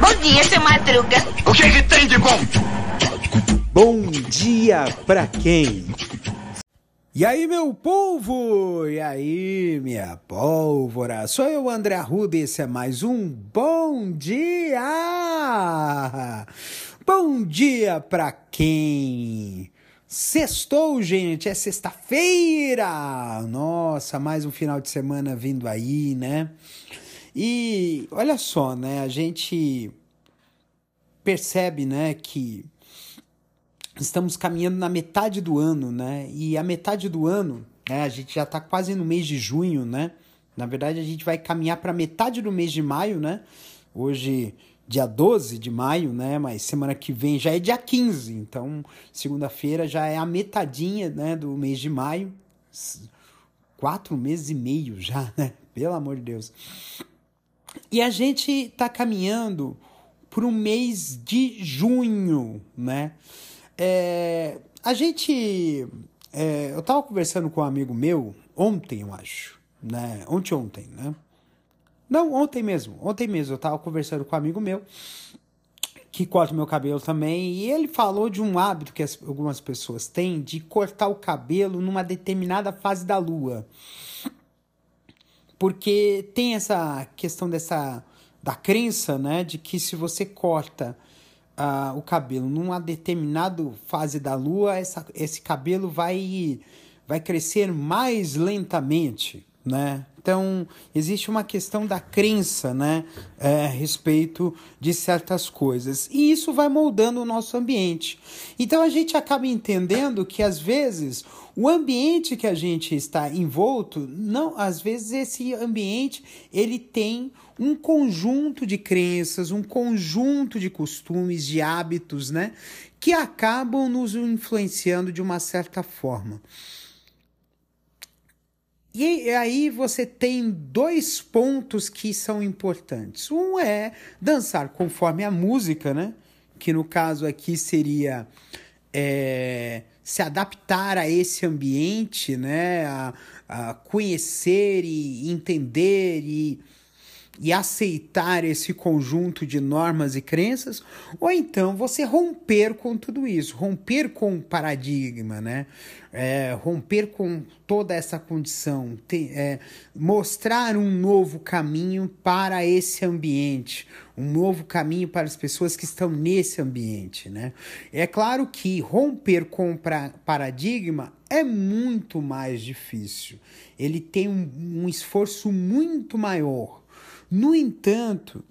Bom dia, seu Madruga. O que, que tem de bom? Bom dia pra quem? E aí, meu povo? E aí, minha pólvora? Sou eu, André Arruda, e esse é mais um Bom Dia! Bom dia pra quem? Sextou, gente, é sexta-feira! Nossa, mais um final de semana vindo aí, né? E olha só, né? A gente percebe, né, que estamos caminhando na metade do ano, né? E a metade do ano, né? A gente já está quase no mês de junho, né? Na verdade, a gente vai caminhar para metade do mês de maio, né? Hoje, dia 12 de maio, né? Mas semana que vem já é dia 15. Então, segunda-feira já é a metadinha, né? Do mês de maio. Quatro meses e meio já, né? Pelo amor de Deus. E a gente está caminhando por um mês de junho, né? É, a gente. É, eu tava conversando com um amigo meu ontem, eu acho. Né? Ontem, ontem, né? Não, ontem mesmo. Ontem mesmo eu tava conversando com um amigo meu que corta meu cabelo também. E ele falou de um hábito que as, algumas pessoas têm de cortar o cabelo numa determinada fase da lua. Porque tem essa questão dessa da crença, né, de que se você corta uh, o cabelo numa determinada fase da lua, essa, esse cabelo vai, vai crescer mais lentamente, né? Então, existe uma questão da crença, né, é, a respeito de certas coisas. E isso vai moldando o nosso ambiente. Então, a gente acaba entendendo que, às vezes, o ambiente que a gente está envolto, não, às vezes, esse ambiente, ele tem um conjunto de crenças, um conjunto de costumes, de hábitos, né, que acabam nos influenciando de uma certa forma. E aí você tem dois pontos que são importantes. Um é dançar conforme a música, né? Que no caso aqui seria é, se adaptar a esse ambiente, né? A, a conhecer e entender e e aceitar esse conjunto de normas e crenças, ou então você romper com tudo isso, romper com o paradigma, né? É, romper com toda essa condição, ter, é, mostrar um novo caminho para esse ambiente, um novo caminho para as pessoas que estão nesse ambiente, né? É claro que romper com o paradigma é muito mais difícil, ele tem um, um esforço muito maior no entanto,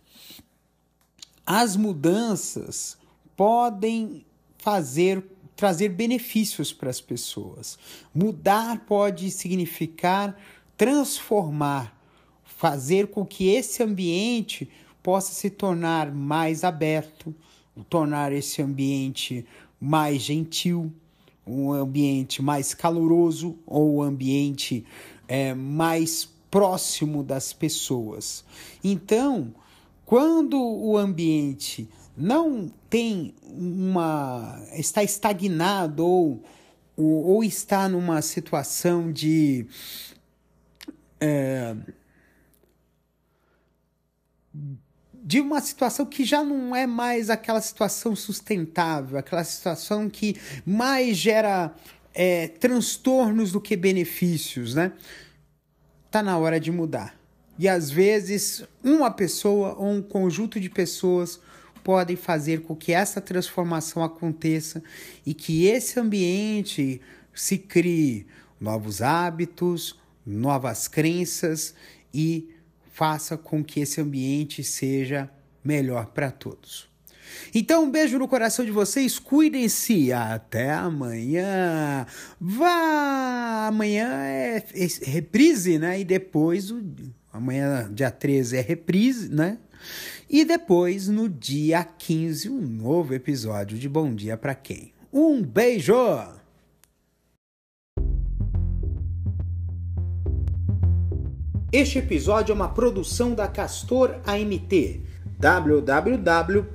as mudanças podem fazer trazer benefícios para as pessoas. Mudar pode significar transformar, fazer com que esse ambiente possa se tornar mais aberto, tornar esse ambiente mais gentil, um ambiente mais caloroso ou um ambiente é, mais próximo das pessoas. Então, quando o ambiente não tem uma. está estagnado ou, ou, ou está numa situação de. É, de uma situação que já não é mais aquela situação sustentável, aquela situação que mais gera é, transtornos do que benefícios, né? Está na hora de mudar. E às vezes, uma pessoa ou um conjunto de pessoas podem fazer com que essa transformação aconteça e que esse ambiente se crie novos hábitos, novas crenças e faça com que esse ambiente seja melhor para todos. Então, um beijo no coração de vocês, cuidem-se, até amanhã. Vá! Amanhã é, é reprise, né? E depois, o, amanhã, dia 13, é reprise, né? E depois, no dia 15, um novo episódio de Bom Dia para Quem. Um beijo! Este episódio é uma produção da Castor AMT